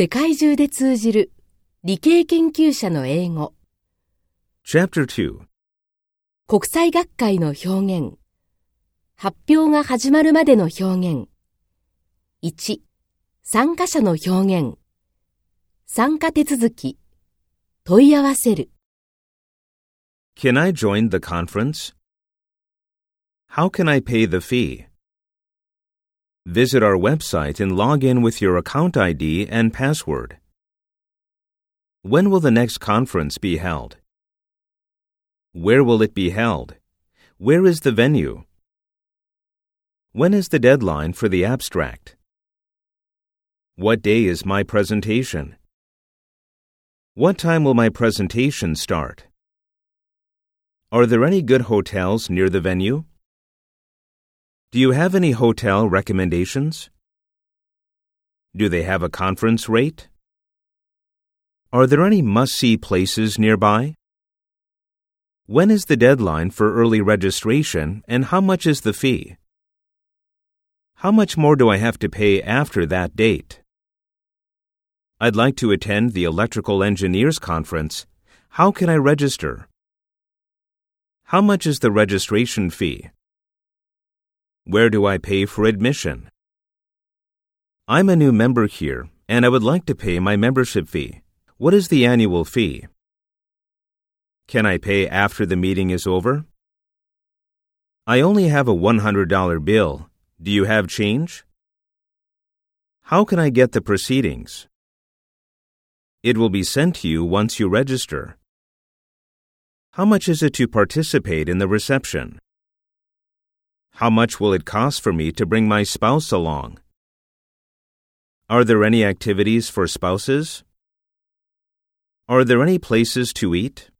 世界中で通じる理系研究者の英語。Chapter 2国際学会の表現。発表が始まるまでの表現。1参加者の表現。参加手続き。問い合わせる。Can I join the conference? How can I pay the fee? Visit our website and log in with your account ID and password. When will the next conference be held? Where will it be held? Where is the venue? When is the deadline for the abstract? What day is my presentation? What time will my presentation start? Are there any good hotels near the venue? Do you have any hotel recommendations? Do they have a conference rate? Are there any must see places nearby? When is the deadline for early registration and how much is the fee? How much more do I have to pay after that date? I'd like to attend the Electrical Engineers Conference. How can I register? How much is the registration fee? Where do I pay for admission? I'm a new member here, and I would like to pay my membership fee. What is the annual fee? Can I pay after the meeting is over? I only have a $100 bill. Do you have change? How can I get the proceedings? It will be sent to you once you register. How much is it to participate in the reception? How much will it cost for me to bring my spouse along? Are there any activities for spouses? Are there any places to eat?